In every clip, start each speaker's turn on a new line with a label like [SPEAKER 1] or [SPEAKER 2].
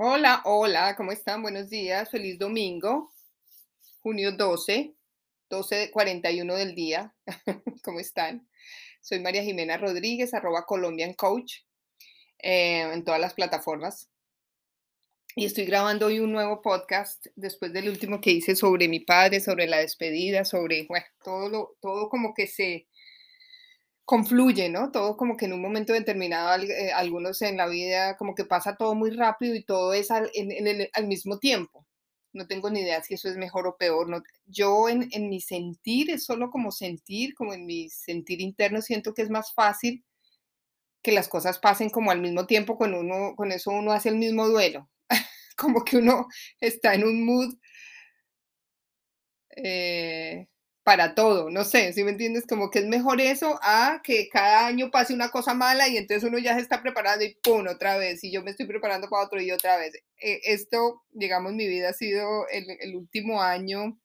[SPEAKER 1] Hola, hola, ¿cómo están? Buenos días, feliz domingo, junio 12, 12.41 del día. ¿Cómo están? Soy María Jimena Rodríguez, arroba Colombian Coach, eh, en todas las plataformas. Y estoy grabando hoy un nuevo podcast después del último que hice sobre mi padre, sobre la despedida, sobre, todo, todo como que se confluye, ¿no? Todo como que en un momento determinado, eh, algunos en la vida, como que pasa todo muy rápido y todo es al, mismo tiempo. No tengo ni idea si eso es mejor o peor. No, yo en, en, mi sentir, es solo como sentir, como en mi sentir interno, siento que es más fácil que las cosas pasen como al mismo tiempo, con, uno, con eso uno hace el mismo duelo. como que uno está en un mood eh, para todo, no sé, si me entiendes? Como que es mejor eso a que cada año pase una cosa mala y entonces uno ya se está preparando y ¡pum! otra vez, y yo me estoy preparando para otro y otra vez. Eh, esto, digamos, mi vida ha sido el último año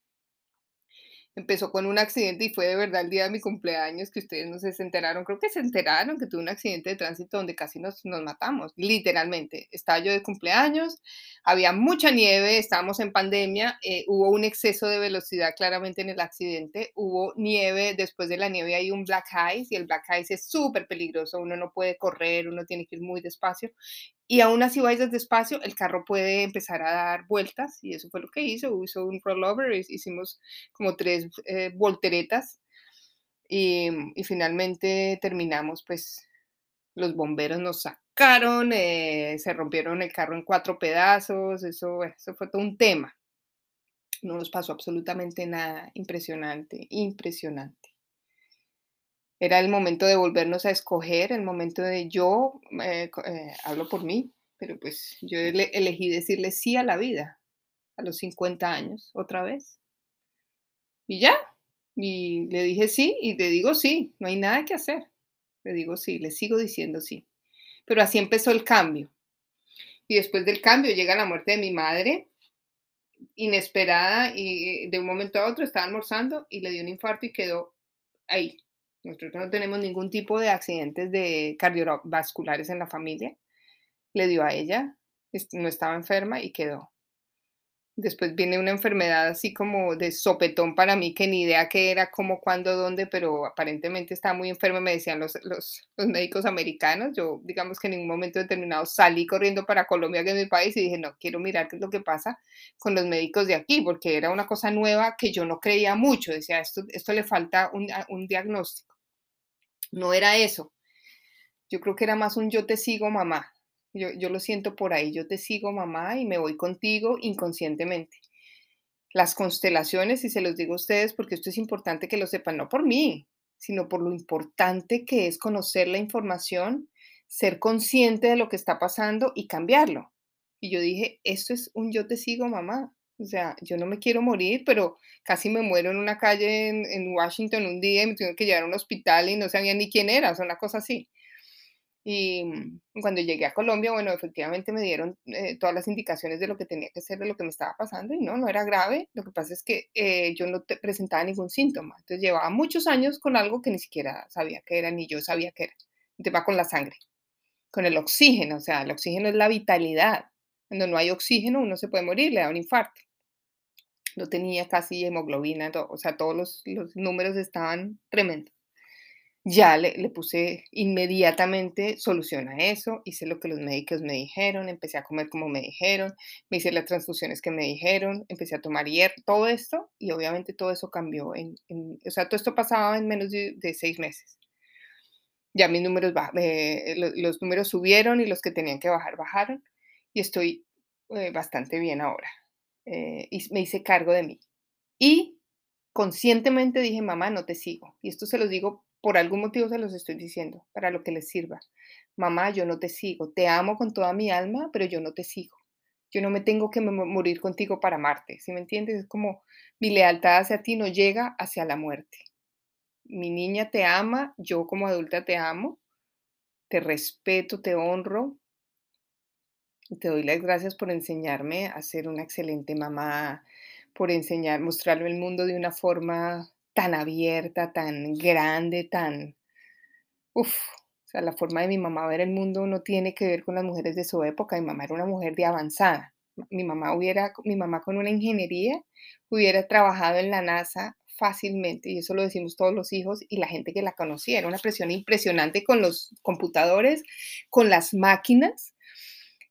[SPEAKER 1] empezó con un accidente y fue de verdad el día de mi cumpleaños que ustedes no se enteraron, creo que se enteraron que tuve un accidente de tránsito donde casi nos, nos matamos, literalmente. Estaba yo de cumpleaños, había mucha nieve, estábamos en pandemia, eh, hubo un exceso de velocidad claramente en el accidente, hubo nieve, después de la nieve hay un black ice y el black ice es súper peligroso, uno no puede correr, uno tiene que ir muy despacio y aún así vayas despacio, el carro puede empezar a dar vueltas y eso fue lo que hizo. Hizo un rollover, hicimos como tres eh, volteretas y, y, finalmente terminamos, pues los bomberos nos sacaron, eh, se rompieron el carro en cuatro pedazos, eso, eso fue todo un tema. No nos pasó absolutamente nada impresionante, impresionante era el momento de volvernos a escoger, el momento de yo, eh, eh, hablo por mí, pero pues yo elegí decirle sí a la vida a los 50 años, otra vez. Y ya, y le dije sí y le digo sí, no hay nada que hacer. Le digo sí, le sigo diciendo sí. Pero así empezó el cambio. Y después del cambio llega la muerte de mi madre, inesperada, y de un momento a otro estaba almorzando y le dio un infarto y quedó ahí, nosotros no tenemos ningún tipo de accidentes de cardiovasculares en la familia. Le dio a ella, no estaba enferma y quedó. Después viene una enfermedad así como de sopetón para mí, que ni idea qué era, cómo, cuándo, dónde, pero aparentemente estaba muy enferma, me decían los, los, médicos americanos. Yo, digamos que en ningún momento determinado salí corriendo para Colombia, que es mi país, y dije, no, quiero mirar qué es lo que pasa con los médicos de aquí, porque era una cosa nueva que yo no creía mucho. Decía, esto, esto le falta un, un diagnóstico. No era eso. Yo creo que era más un yo te sigo, mamá. Yo, yo lo siento por ahí, yo te sigo, mamá, y me voy contigo inconscientemente. Las constelaciones, y se los digo a ustedes porque esto es importante que lo sepan, no por mí, sino por lo importante que es conocer la información, ser consciente de lo que está pasando y cambiarlo. Y yo dije, esto es un yo te sigo, mamá. O sea, yo no me quiero morir, pero casi me muero en una calle en, Washington un día y me tuvieron que llevar a un hospital y no sabía ni quién era, o sea, una cosa así. Y mm, cuando llegué a Colombia, bueno, efectivamente me dieron eh, todas las indicaciones de lo que tenía que ser, de lo que me estaba pasando, y no, no era grave. Lo que pasa es que eh, yo no presentaba ningún síntoma. Entonces llevaba muchos años con algo que ni siquiera sabía que era, ni yo sabía que era. te va con la sangre, con el oxígeno, o sea, el oxígeno es la vitalidad. Cuando no hay oxígeno, uno se puede morir, le da un infarto. No tenía casi hemoglobina, o sea, todos los, números estaban tremendos. Ya le, puse inmediatamente solución a eso, hice lo que los médicos me dijeron, empecé a comer como me dijeron, me hice las transfusiones que me dijeron, empecé a tomar hierro, todo esto, y obviamente todo eso cambió. En, o sea, todo esto pasaba en menos de, seis meses. Ya mis números, eh, los números subieron y los que tenían que bajar, bajaron y estoy eh, bastante bien ahora. Eh, y me hice cargo de mí. Y conscientemente dije, mamá, no te sigo. Y esto se los digo, por algún motivo se los estoy diciendo, para lo que les sirva. Mamá, yo no te sigo. Te amo con toda mi alma, pero yo no te sigo. Yo no me tengo que morir contigo para amarte. ¿Sí me entiendes? Es como mi lealtad hacia ti no llega hacia la muerte. Mi niña te ama, yo como adulta te amo, te respeto, te honro, te doy las gracias por enseñarme a ser una excelente mamá, por enseñar, mostrarle el mundo de una forma tan abierta, tan grande, tan... Uf, sea, la forma de mi mamá ver el mundo no tiene que ver con las mujeres de su época. Mi mamá era una mujer de avanzada. Mi mamá hubiera, mi mamá con una ingeniería hubiera trabajado en la NASA fácilmente, y eso lo decimos todos los hijos y la gente que la conocía. Era una presión impresionante con los computadores, con las máquinas.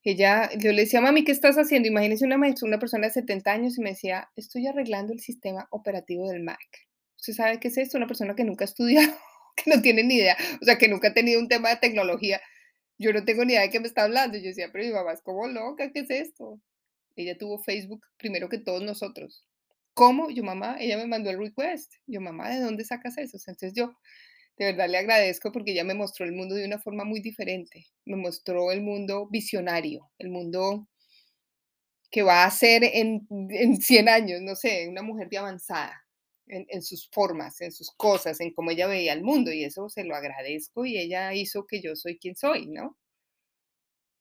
[SPEAKER 1] Ella, yo le decía, mami, ¿qué estás haciendo? Imagínese una, una persona de 70 años y me decía, estoy arreglando el sistema operativo del Mac. ¿Usted sabe qué es esto? Una persona que nunca ha estudiado, que no tiene ni idea, o sea, que nunca ha tenido un tema de tecnología. Yo no tengo ni idea de qué me está hablando. Yo decía, pero mi mamá es como loca, ¿qué es esto? Ella tuvo Facebook primero que todos nosotros. ¿Cómo? Yo, mamá, ella me mandó el request. Yo, mamá, ¿de dónde sacas eso? Entonces yo de verdad le agradezco porque ella me mostró el mundo de una forma muy diferente. Me mostró el mundo visionario, el mundo que va a ser en, en 100 años, no sé, una mujer de avanzada en, sus formas, en sus cosas, en cómo ella veía el mundo y eso se lo agradezco y ella hizo que yo soy quien soy, ¿no?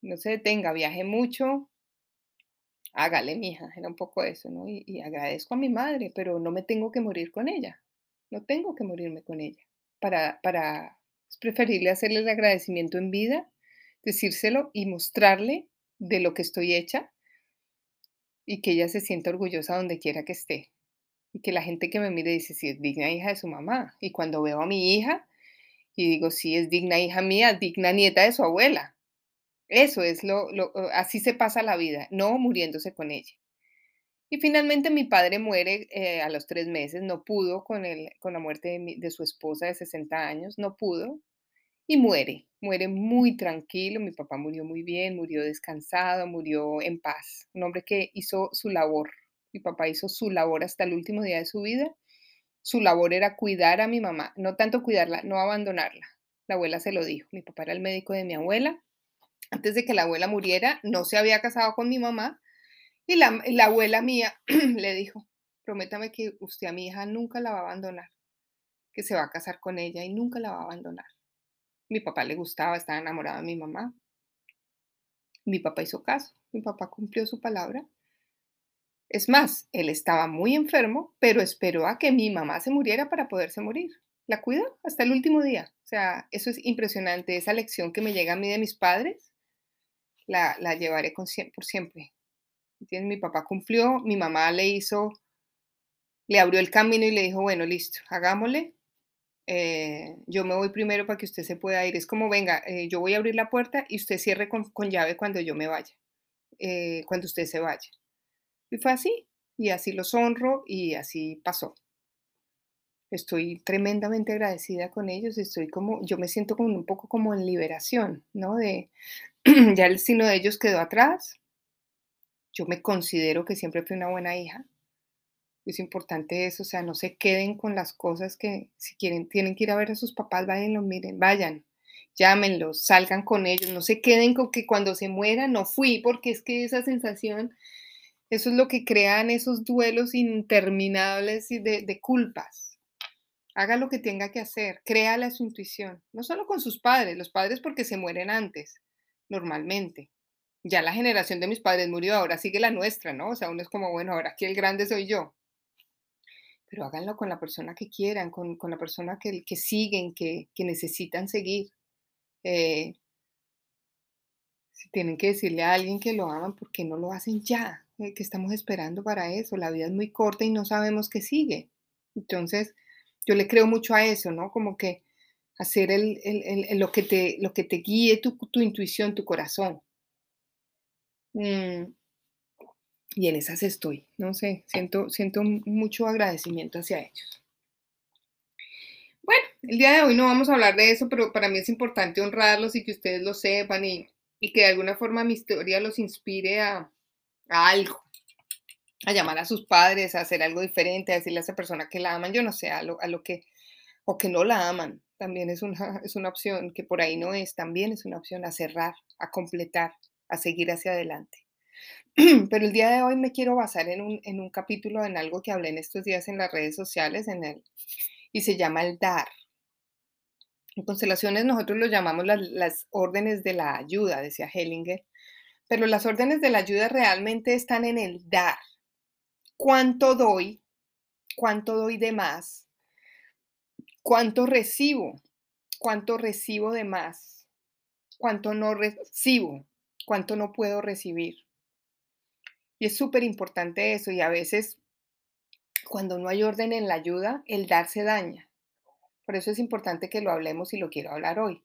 [SPEAKER 1] No se detenga, viaje mucho, hágale, mija, era un poco eso, ¿no? Y, agradezco a mi madre, pero no me tengo que morir con ella, no tengo que morirme con ella. Para, para, es preferible hacerle el agradecimiento en vida, decírselo y mostrarle de lo que estoy hecha y que ella se sienta orgullosa donde quiera que esté. Y que la gente que me mire dice, sí, es digna hija de su mamá. Y cuando veo a mi hija y digo, sí, es digna hija mía, digna nieta de su abuela. Eso es lo, así se pasa la vida, no muriéndose con ella. Y finalmente mi padre muere eh, a los tres meses, no pudo con, el, con la muerte de, de, su esposa de 60 años, no pudo, y muere, muere muy tranquilo, mi papá murió muy bien, murió descansado, murió en paz, un hombre que hizo su labor, mi papá hizo su labor hasta el último día de su vida, su labor era cuidar a mi mamá, no tanto cuidarla, no abandonarla, la abuela se lo dijo, mi papá era el médico de mi abuela, antes de que la abuela muriera, no se había casado con mi mamá y la, abuela mía le dijo, prométame que usted a mi hija nunca la va a abandonar, que se va a casar con ella y nunca la va a abandonar. Mi papá le gustaba, estaba enamorado de mi mamá. Mi papá hizo caso, mi papá cumplió su palabra. Es más, él estaba muy enfermo, pero esperó a que mi mamá se muriera para poderse morir. La cuidó hasta el último día. O sea, eso es impresionante, esa lección que me llega a mí de mis padres la, llevaré con, por siempre. Mi papá cumplió, mi mamá le hizo, le abrió el camino y le dijo, bueno, listo, hagámosle. Eh, yo me voy primero para que usted se pueda ir. Es como, venga, eh, yo voy a abrir la puerta y usted cierre con, llave cuando yo me vaya, eh, cuando usted se vaya. Y fue así, y así los honro y así pasó. Estoy tremendamente agradecida con ellos, estoy como, yo me siento como un poco como en liberación, ¿no? De, ya el sino de ellos quedó atrás. Yo me considero que siempre fui una buena hija. Es importante eso, o sea, no se queden con las cosas que si quieren, tienen que ir a ver a sus papás, vayan, los miren, vayan, llámenlos, salgan con ellos, no se queden con que cuando se mueran no fui, porque es que esa sensación, eso es lo que crean esos duelos interminables de, de culpas. Haga lo que tenga que hacer, créale a su intuición, no solo con sus padres, los padres porque se mueren antes, normalmente. Ya la generación de mis padres murió, ahora sigue la nuestra, ¿no? O sea, uno es como, bueno, ahora aquí el grande soy yo. Pero háganlo con la persona que quieran, con, la persona que, que siguen, que, necesitan seguir. Eh, si tienen que decirle a alguien que lo aman, ¿por qué no lo hacen ya? Eh, que estamos esperando para eso? La vida es muy corta y no sabemos qué sigue. Entonces, yo le creo mucho a eso, ¿no? Como que hacer el, lo, que te, lo que te guíe tu, intuición, tu corazón. Mm, y en esas estoy, no sé, siento, siento mucho agradecimiento hacia ellos. Bueno, el día de hoy no vamos a hablar de eso, pero para mí es importante honrarlos y que ustedes lo sepan y, que de alguna forma mi historia los inspire a, algo, a llamar a sus padres, a hacer algo diferente, a decirle a esa persona que la aman, yo no sé, a lo, a lo que, o que no la aman, también es una, es una opción, que por ahí no es, también es una opción a cerrar, a completar, a seguir hacia adelante. Pero el día de hoy me quiero basar en un, en un capítulo, en algo que hablé en estos días en las redes sociales, en el, y se llama el dar. En constelaciones nosotros lo llamamos las, las órdenes de la ayuda, decía Hellinger, pero las órdenes de la ayuda realmente están en el dar. ¿Cuánto doy? ¿Cuánto doy de más? ¿Cuánto recibo? cuánto recibo de más, cuánto no recibo, cuánto no puedo recibir. Y es súper importante eso y a veces cuando no hay orden en la ayuda, el dar se daña. Por eso es importante que lo hablemos y lo quiero hablar hoy.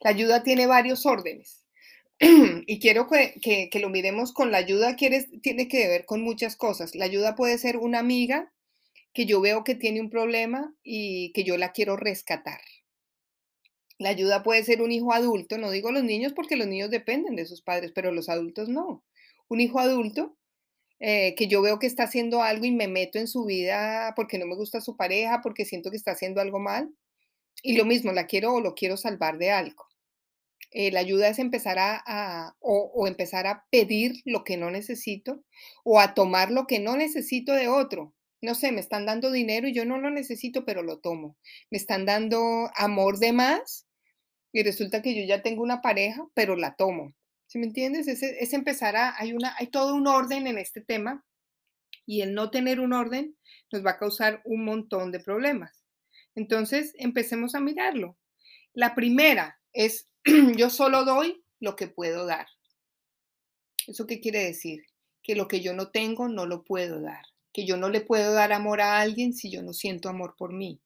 [SPEAKER 1] La ayuda tiene varios órdenes y quiero que, lo miremos con la ayuda, tiene que ver con muchas cosas. La ayuda puede ser una amiga que yo veo que tiene un problema y que yo la quiero rescatar. La ayuda puede ser un hijo adulto, no digo los niños porque los niños dependen de sus padres, pero los adultos no. Un hijo adulto eh, que yo veo que está haciendo algo y me meto en su vida porque no me gusta su pareja, porque siento que está haciendo algo mal. Y lo mismo, la quiero o lo quiero salvar de algo. Eh, la ayuda es empezar a, o, empezar a pedir lo que no necesito o a tomar lo que no necesito de otro. No sé, me están dando dinero y yo no lo necesito, pero lo tomo. Me están dando amor de más y resulta que yo ya tengo una pareja, pero la tomo. ¿Sí me entiendes? Es, empezar a, hay, hay todo un orden en este tema y el no tener un orden nos va a causar un montón de problemas. Entonces, empecemos a mirarlo. La primera es, yo solo doy lo que puedo dar. ¿Eso qué quiere decir? Que lo que yo no tengo no lo puedo dar. Que yo no le puedo dar amor a alguien si yo no siento amor por mí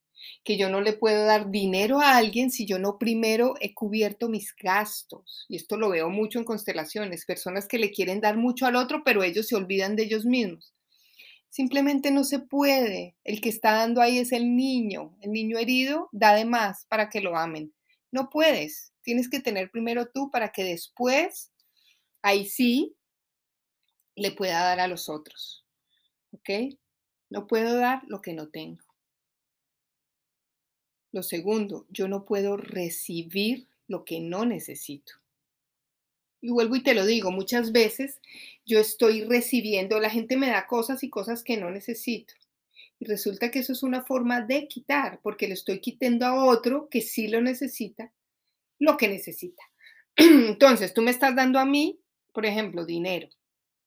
[SPEAKER 1] que yo no le puedo dar dinero a alguien si yo no primero he cubierto mis gastos. Y esto lo veo mucho en constelaciones, personas que le quieren dar mucho al otro, pero ellos se olvidan de ellos mismos. Simplemente no se puede. El que está dando ahí es el niño. El niño herido da de más para que lo amen. No puedes. Tienes que tener primero tú para que después, ahí sí, le pueda dar a los otros. ¿Ok? No puedo dar lo que no tengo. Lo segundo, yo no puedo recibir lo que no necesito. Y vuelvo y te lo digo, muchas veces yo estoy recibiendo, la gente me da cosas y cosas que no necesito. Y resulta que eso es una forma de quitar, porque le estoy quitando a otro que sí lo necesita, lo que necesita. Entonces, tú me estás dando a mí, por ejemplo, dinero.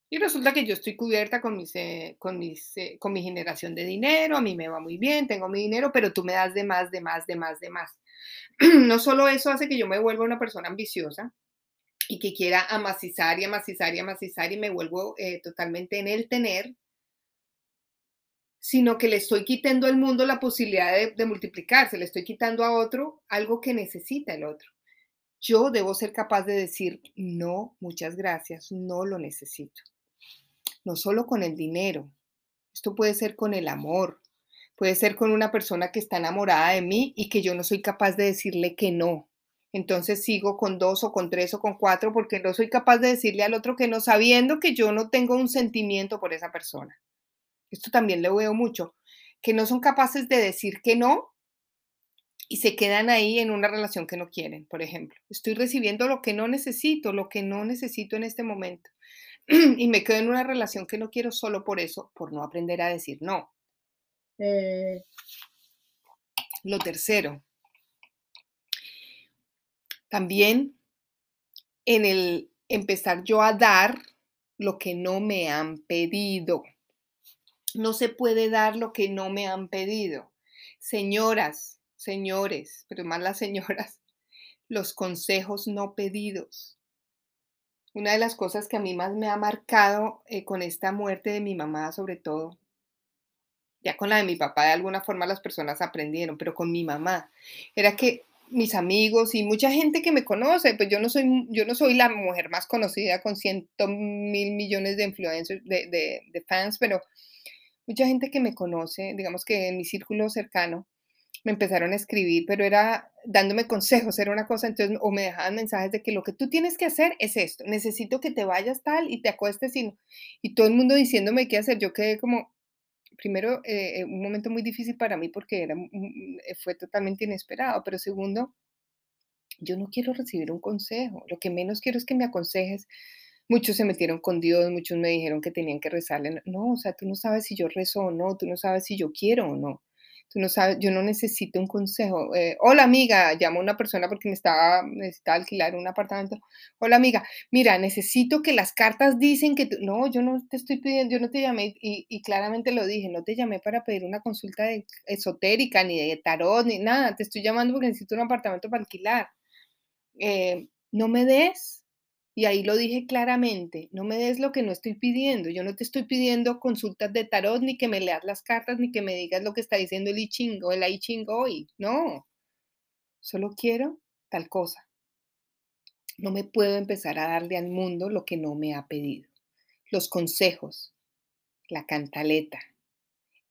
[SPEAKER 1] Y resulta que yo estoy cubierta con, mis, eh, con, mis, eh, con mi generación de dinero, a mí me va muy bien, tengo mi dinero, pero tú me das de más, de más, de más, de más. no solo eso hace que yo me vuelva una persona ambiciosa y que quiera amacizar y amacizar y amacizar y me vuelvo eh, totalmente en el tener, sino que le estoy quitando al mundo la posibilidad de, de multiplicarse, le estoy quitando a otro algo que necesita el otro yo debo ser capaz de decir, no, muchas gracias, no lo necesito no solo con el dinero, esto puede ser con el amor, puede ser con una persona que está enamorada de mí y que yo no soy capaz de decirle que no. Entonces sigo con dos o con tres o con cuatro porque no soy capaz de decirle al otro que no, sabiendo que yo no tengo un sentimiento por esa persona. Esto también lo veo mucho, que no son capaces de decir que no y se quedan ahí en una relación que no quieren, por ejemplo. Estoy recibiendo lo que no necesito, lo que no necesito en este momento. y me quedo en una relación que no quiero solo por eso, por no aprender a decir no. Eh. lo tercero, también en el empezar yo a dar lo que no me han pedido. No se puede dar lo que no me han pedido. Señoras, señores, pero más las señoras, los consejos no pedidos una de las cosas que a mí más me ha marcado eh, con esta muerte de mi mamá, sobre todo, ya con la de mi papá, de alguna forma las personas aprendieron, pero con mi mamá, era que mis amigos y mucha gente que me conoce, pues yo no soy, yo no soy la mujer más conocida con cientos mil millones de influencers, de fans, pero mucha gente que me conoce, digamos que en mi círculo cercano, me empezaron a escribir, pero era dándome consejos, era una cosa, entonces, o me dejaban mensajes de que lo que tú tienes que hacer es esto, necesito que te vayas tal y te acuestes y, y todo el mundo diciéndome qué hacer, yo quedé como, primero, eh, un momento muy difícil para mí porque era, eh, fue totalmente inesperado, pero segundo, yo no quiero recibir un consejo, lo que menos quiero es que me aconsejes. Muchos se metieron con Dios, muchos me dijeron que tenían que rezarle. No, o sea, tú no sabes si yo rezo o no, tú no sabes si yo quiero o no. Tú no sabes, yo no necesito un consejo. Eh, Hola amiga, llamo a una persona porque me estaba, necesitaba alquilar un apartamento. Hola amiga, mira, necesito que las cartas dicen que tú, no, yo no te estoy pidiendo, yo no te llamé y, claramente lo dije, no te llamé para pedir una consulta esotérica, ni de tarot, ni nada, te estoy llamando porque necesito un apartamento para alquilar. Eh, no me des, y ahí lo dije claramente, no me des lo que no estoy pidiendo. Yo no te estoy pidiendo consultas de tarot, ni que me leas las cartas, ni que me digas lo que está diciendo el I Ching o el I Ching hoy. No, solo quiero tal cosa. No me puedo empezar a darle al mundo lo que no me ha pedido. Los consejos, la cantaleta,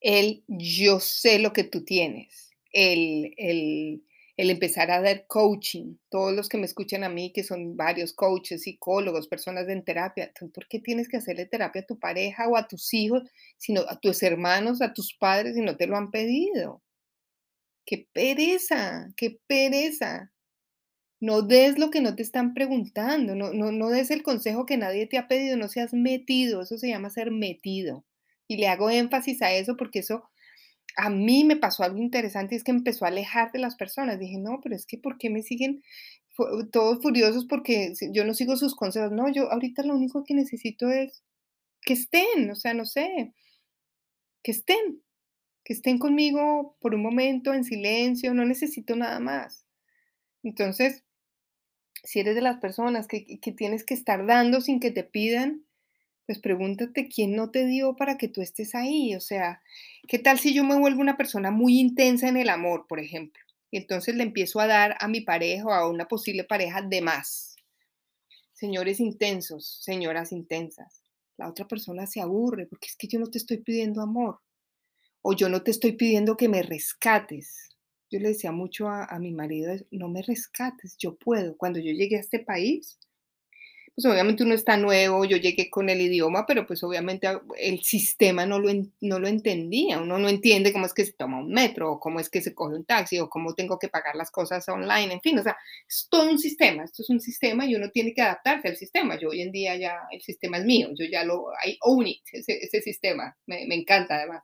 [SPEAKER 1] el yo sé lo que tú tienes, el, el el empezar a dar coaching. Todos los que me escuchan a mí, que son varios coaches, psicólogos, personas en terapia, ¿por qué tienes que hacerle terapia a tu pareja o a tus hijos, sino a tus hermanos, a tus padres, si no te lo han pedido? ¡Qué pereza! ¡Qué pereza! No des lo que no te están preguntando, no, no, no des el consejo que nadie te ha pedido, no seas metido, eso se llama ser metido. Y le hago énfasis a eso porque eso a mí me pasó algo interesante es que empezó a alejar de las personas. Dije, no, pero es que ¿por qué me siguen todos furiosos porque yo no sigo sus consejos? No, yo ahorita lo único que necesito es que estén, o sea, no sé, que estén, que estén conmigo por un momento en silencio, no necesito nada más. Entonces, si eres de las personas que, que tienes que estar dando sin que te pidan, pues pregúntate quién no te dio para que tú estés ahí. O sea, ¿qué tal si yo me vuelvo una persona muy intensa en el amor, por ejemplo? Y entonces le empiezo a dar a mi pareja o a una posible pareja de más. Señores intensos, señoras intensas. La otra persona se aburre porque es que yo no te estoy pidiendo amor. O yo no te estoy pidiendo que me rescates. Yo le decía mucho a, mi marido, no me rescates, yo puedo. Cuando yo llegué a este país, pues obviamente uno está nuevo, yo llegué con el idioma, pero pues obviamente el sistema no lo, no lo entendía, uno no entiende cómo es que se toma un metro, o cómo es que se coge un taxi, o cómo tengo que pagar las cosas online, en fin, o sea, es todo un sistema, esto es un sistema y uno tiene que adaptarse al sistema, yo hoy en día ya, el sistema es mío, yo ya lo, I own it, ese, ese sistema, me, me encanta además,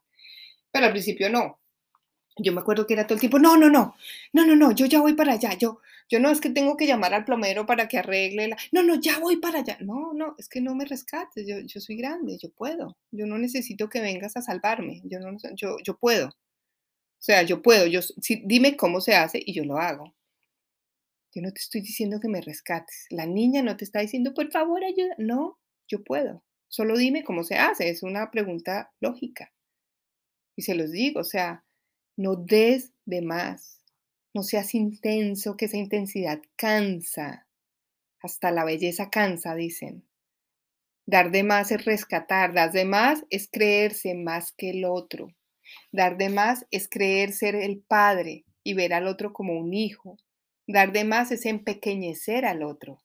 [SPEAKER 1] pero al principio no, yo me acuerdo que era todo el tiempo, no, no, no, no, no, no, yo ya voy para allá, yo, yo no es que tengo que llamar al plomero para que arregle la, no, no, ya voy para allá, no, no, es que no me rescates, yo, yo soy grande, yo puedo, yo no necesito que vengas a salvarme, yo no, yo, yo puedo, o sea, yo puedo, yo, si, dime cómo se hace y yo lo hago. Yo no te estoy diciendo que me rescates, la niña no te está diciendo, por favor, ayuda, no, yo puedo, solo dime cómo se hace, es una pregunta lógica. Y se los digo, o sea, no des de más. No seas intenso, que esa intensidad cansa. Hasta la belleza cansa, dicen. Dar de más es rescatar, dar de más es creerse más que el otro. Dar de más es creer ser el padre y ver al otro como un hijo. Dar de más es empequeñecer al otro.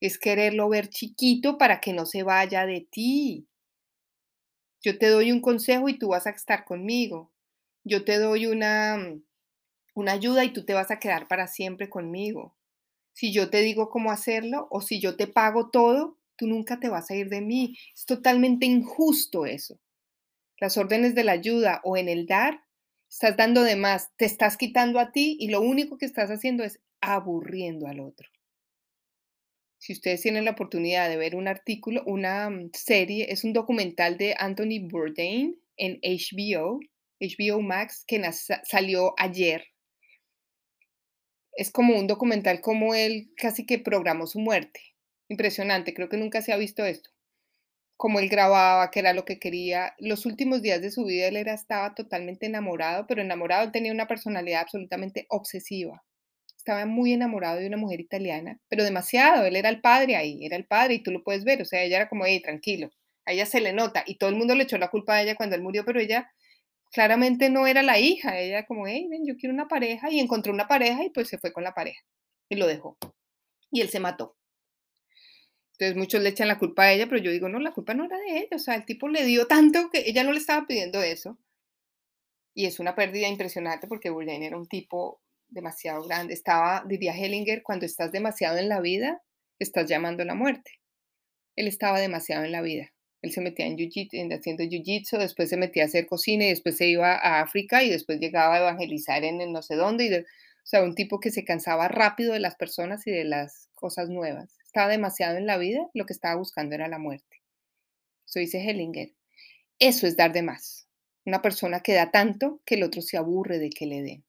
[SPEAKER 1] Es quererlo ver chiquito para que no se vaya de ti. Yo te doy un consejo y tú vas a estar conmigo yo te doy una, mm, una ayuda y tú te vas a quedar para siempre conmigo. Si yo te digo cómo hacerlo o si yo te pago todo, tú nunca te vas a ir de mí. Es totalmente injusto eso. Las órdenes de la ayuda o en el dar, estás dando de más, te estás quitando a ti y lo único que estás haciendo es aburriendo al otro. Si ustedes tienen la oportunidad de ver un artículo, una mm, serie, es un documental de Anthony Bourdain en HBO, HBO Max que salió ayer. Es como un documental como él casi que programó su muerte. Impresionante, creo que nunca se ha visto esto. Como él grababa, que era lo que quería. Los últimos días de su vida él era, estaba totalmente enamorado, pero enamorado, tenía una personalidad absolutamente obsesiva. Estaba muy enamorado de una mujer italiana, pero demasiado. Él era el padre ahí, era el padre y tú lo puedes ver. O sea, ella era como, hey, tranquilo. A ella se le nota y todo el mundo le echó la culpa a ella cuando él murió, pero ella claramente no era la hija, ella como, hey, ven, yo quiero una pareja y encontró una pareja y pues se fue con la pareja y lo dejó. Y él se mató. Entonces muchos le echan la culpa a ella, pero yo digo, no, la culpa no era de ella, o sea, el tipo le dio tanto que ella no le estaba pidiendo eso. Y es una pérdida impresionante porque Bourdain era un tipo demasiado grande. Estaba, diría Hellinger, cuando estás demasiado en la vida, estás llamando a la muerte. Él estaba demasiado en la vida. Él se metía en jiu haciendo jiu-jitsu, después se metía a hacer cocina y después se iba a África y después llegaba a evangelizar en, no sé dónde. Y o sea, un tipo que se cansaba rápido de las personas y de las cosas nuevas. Estaba demasiado en la vida, lo que estaba buscando era la muerte. Eso dice Hellinger. Eso es dar de más. Una persona que da tanto que el otro se aburre de que le den.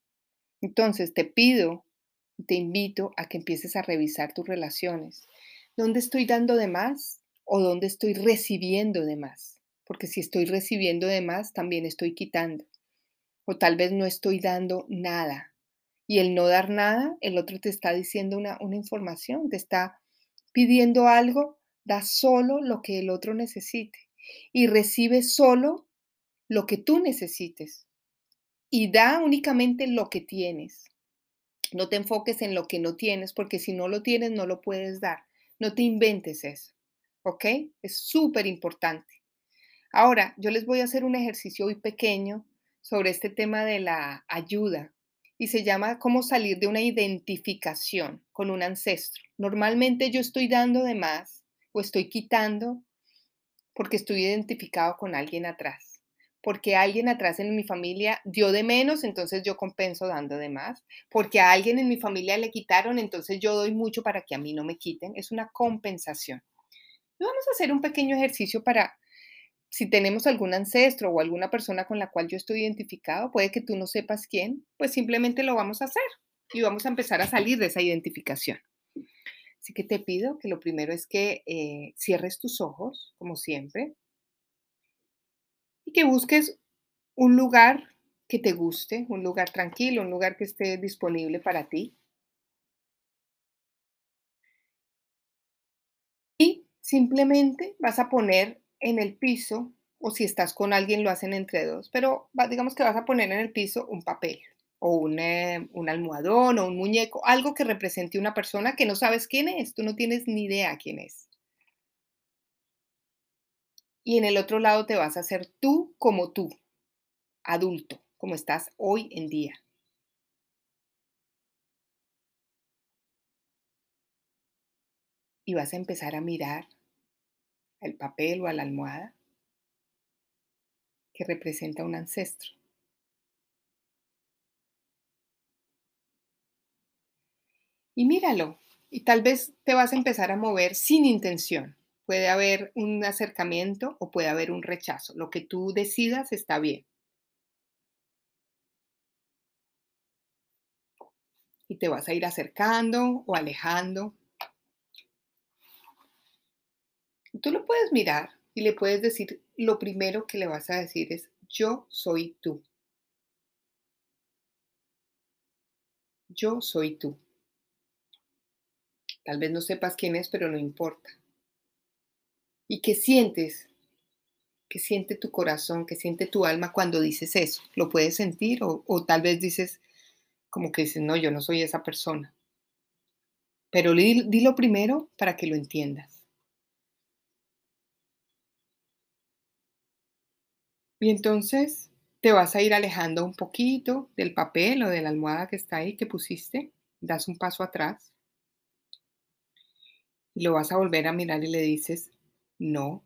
[SPEAKER 1] Entonces te pido, te invito a que empieces a revisar tus relaciones. ¿Dónde estoy dando de más o dónde estoy recibiendo de más? Porque si estoy recibiendo de más, también estoy quitando. O tal vez no estoy dando nada. Y el no dar nada, el otro te está diciendo una, una información, te está pidiendo algo, da solo lo que el otro necesite y recibe solo lo que tú necesites y da únicamente lo que tienes. No te enfoques en lo que no tienes, porque si no lo tienes, no lo puedes dar. No te inventes eso. ¿Ok? Es súper importante. Ahora, yo les voy a hacer un ejercicio hoy pequeño sobre este tema de la ayuda y se llama cómo salir de una identificación con un ancestro. Normalmente yo estoy dando de más o estoy quitando porque estoy identificado con alguien atrás porque alguien atrás en mi familia dio de menos, entonces yo compenso dando de más, porque a alguien en mi familia le quitaron, entonces yo doy mucho para que a mí no me quiten. Es una compensación. Vamos a hacer un pequeño ejercicio para, si tenemos algún ancestro o alguna persona con la cual yo estoy identificado, puede que tú no sepas quién, pues simplemente lo vamos a hacer y vamos a empezar a salir de esa identificación. Así que te pido que lo primero es que eh, cierres tus ojos, como siempre, y que busques un lugar que te guste, un lugar tranquilo, un lugar que esté disponible para ti. Y simplemente vas a poner en el piso, o si estás con alguien lo hacen entre dos, pero digamos que vas a poner en el piso un papel o un, almohadón o un muñeco, algo que represente una persona que no sabes quién es, tú no tienes ni idea quién es y en el otro lado te vas a hacer tú como tú, adulto, como estás hoy en día. Y vas a empezar a mirar el papel o a la almohada que representa un ancestro. Y míralo, y tal vez te vas a empezar a mover sin intención. Puede haber un acercamiento o puede haber un rechazo. Lo que tú decidas está bien. Y te vas a ir acercando o alejando. Tú lo puedes mirar y le puedes decir, lo primero que le vas a decir es, yo soy tú. Yo soy tú. Tal vez no sepas quién es, pero no importa. ¿Y qué sientes? ¿Qué siente tu corazón? ¿Qué siente tu alma cuando dices eso? ¿Lo puedes sentir? O, tal vez dices como que dices, no, yo no soy esa persona. Pero dilo primero para que lo entiendas. Y entonces te vas a ir alejando un poquito del papel o de la almohada que está ahí que pusiste. Das un paso atrás. Y lo vas a volver a mirar y le dices, no.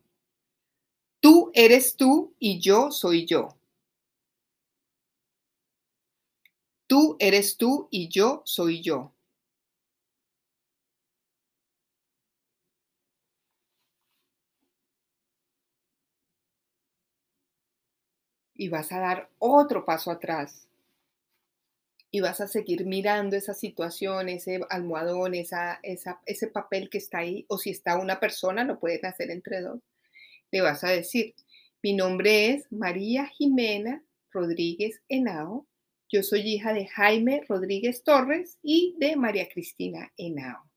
[SPEAKER 1] Tú eres tú y yo soy yo. Tú eres tú y yo soy yo. Y vas a dar otro paso atrás y vas a seguir mirando esa situación, ese almohadón, esa, ese papel que está ahí, o si está una persona, lo pueden hacer entre dos, le vas a decir, mi nombre es María Jimena Rodríguez Henao, yo soy hija de Jaime Rodríguez Torres y de María Cristina Henao.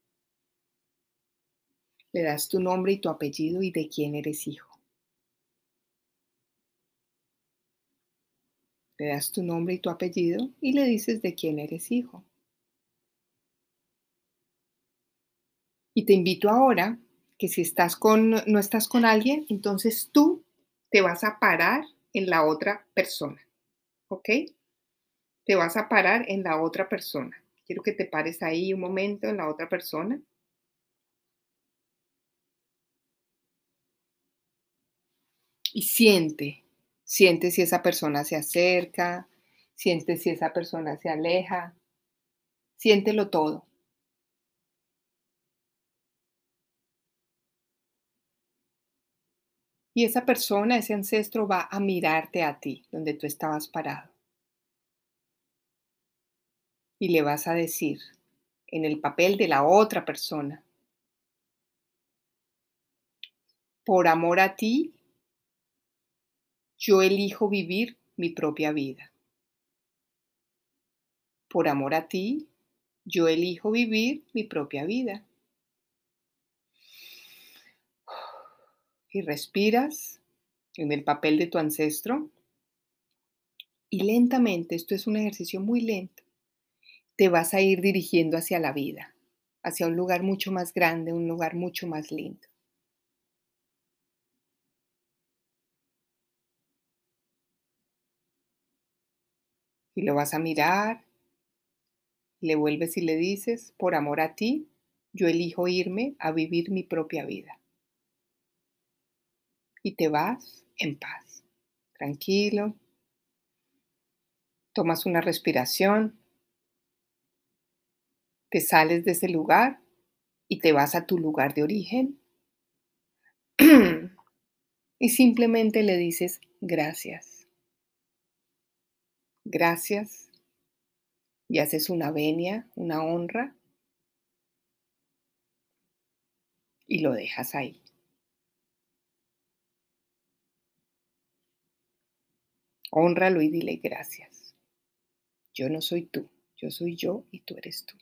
[SPEAKER 1] Le das tu nombre y tu apellido y de quién eres hijo. Le das tu nombre y tu apellido y le dices de quién eres hijo. Y te invito ahora que si estás con, no estás con alguien, entonces tú te vas a parar en la otra persona. ¿Ok? Te vas a parar en la otra persona. Quiero que te pares ahí un momento en la otra persona. Y siente, siente si esa persona se acerca, siente si esa persona se aleja, siéntelo todo. Y esa persona, ese ancestro va a mirarte a ti, donde tú estabas parado. Y le vas a decir, en el papel de la otra persona, por amor a ti, yo elijo vivir mi propia vida. Por amor a ti, yo elijo vivir mi propia vida. Y respiras en el papel de tu ancestro. Y lentamente, esto es un ejercicio muy lento, te vas a ir dirigiendo hacia la vida, hacia un lugar mucho más grande, un lugar mucho más lindo. Y lo vas a mirar, le vuelves y le dices, por amor a ti, yo elijo irme a vivir mi propia vida. Y te vas en paz, tranquilo. Tomas una respiración, te sales de ese lugar y te vas a tu lugar de origen. y simplemente le dices gracias gracias y haces una venia, una honra y lo dejas ahí. Honralo y dile gracias. Yo no soy tú, yo soy yo y tú eres tú.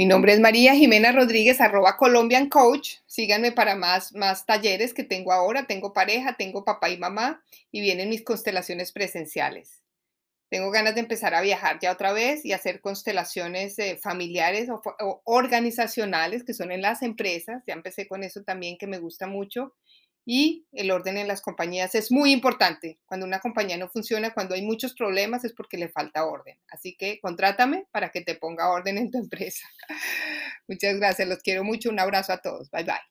[SPEAKER 1] Mi nombre es María Jimena Rodríguez, arroba Colombian Coach. Síganme para más, más talleres que tengo ahora. Tengo pareja, tengo papá y mamá y vienen mis constelaciones presenciales. Tengo ganas de empezar a viajar ya otra vez y hacer constelaciones eh, familiares o, o organizacionales que son en las empresas. Ya empecé con eso también que me gusta mucho y el orden en las compañías es muy importante. Cuando una compañía no funciona, cuando hay muchos problemas, es porque le falta orden. Así que contrátame para que te ponga orden en tu empresa. Muchas gracias, los quiero mucho. Un abrazo a todos. Bye bye.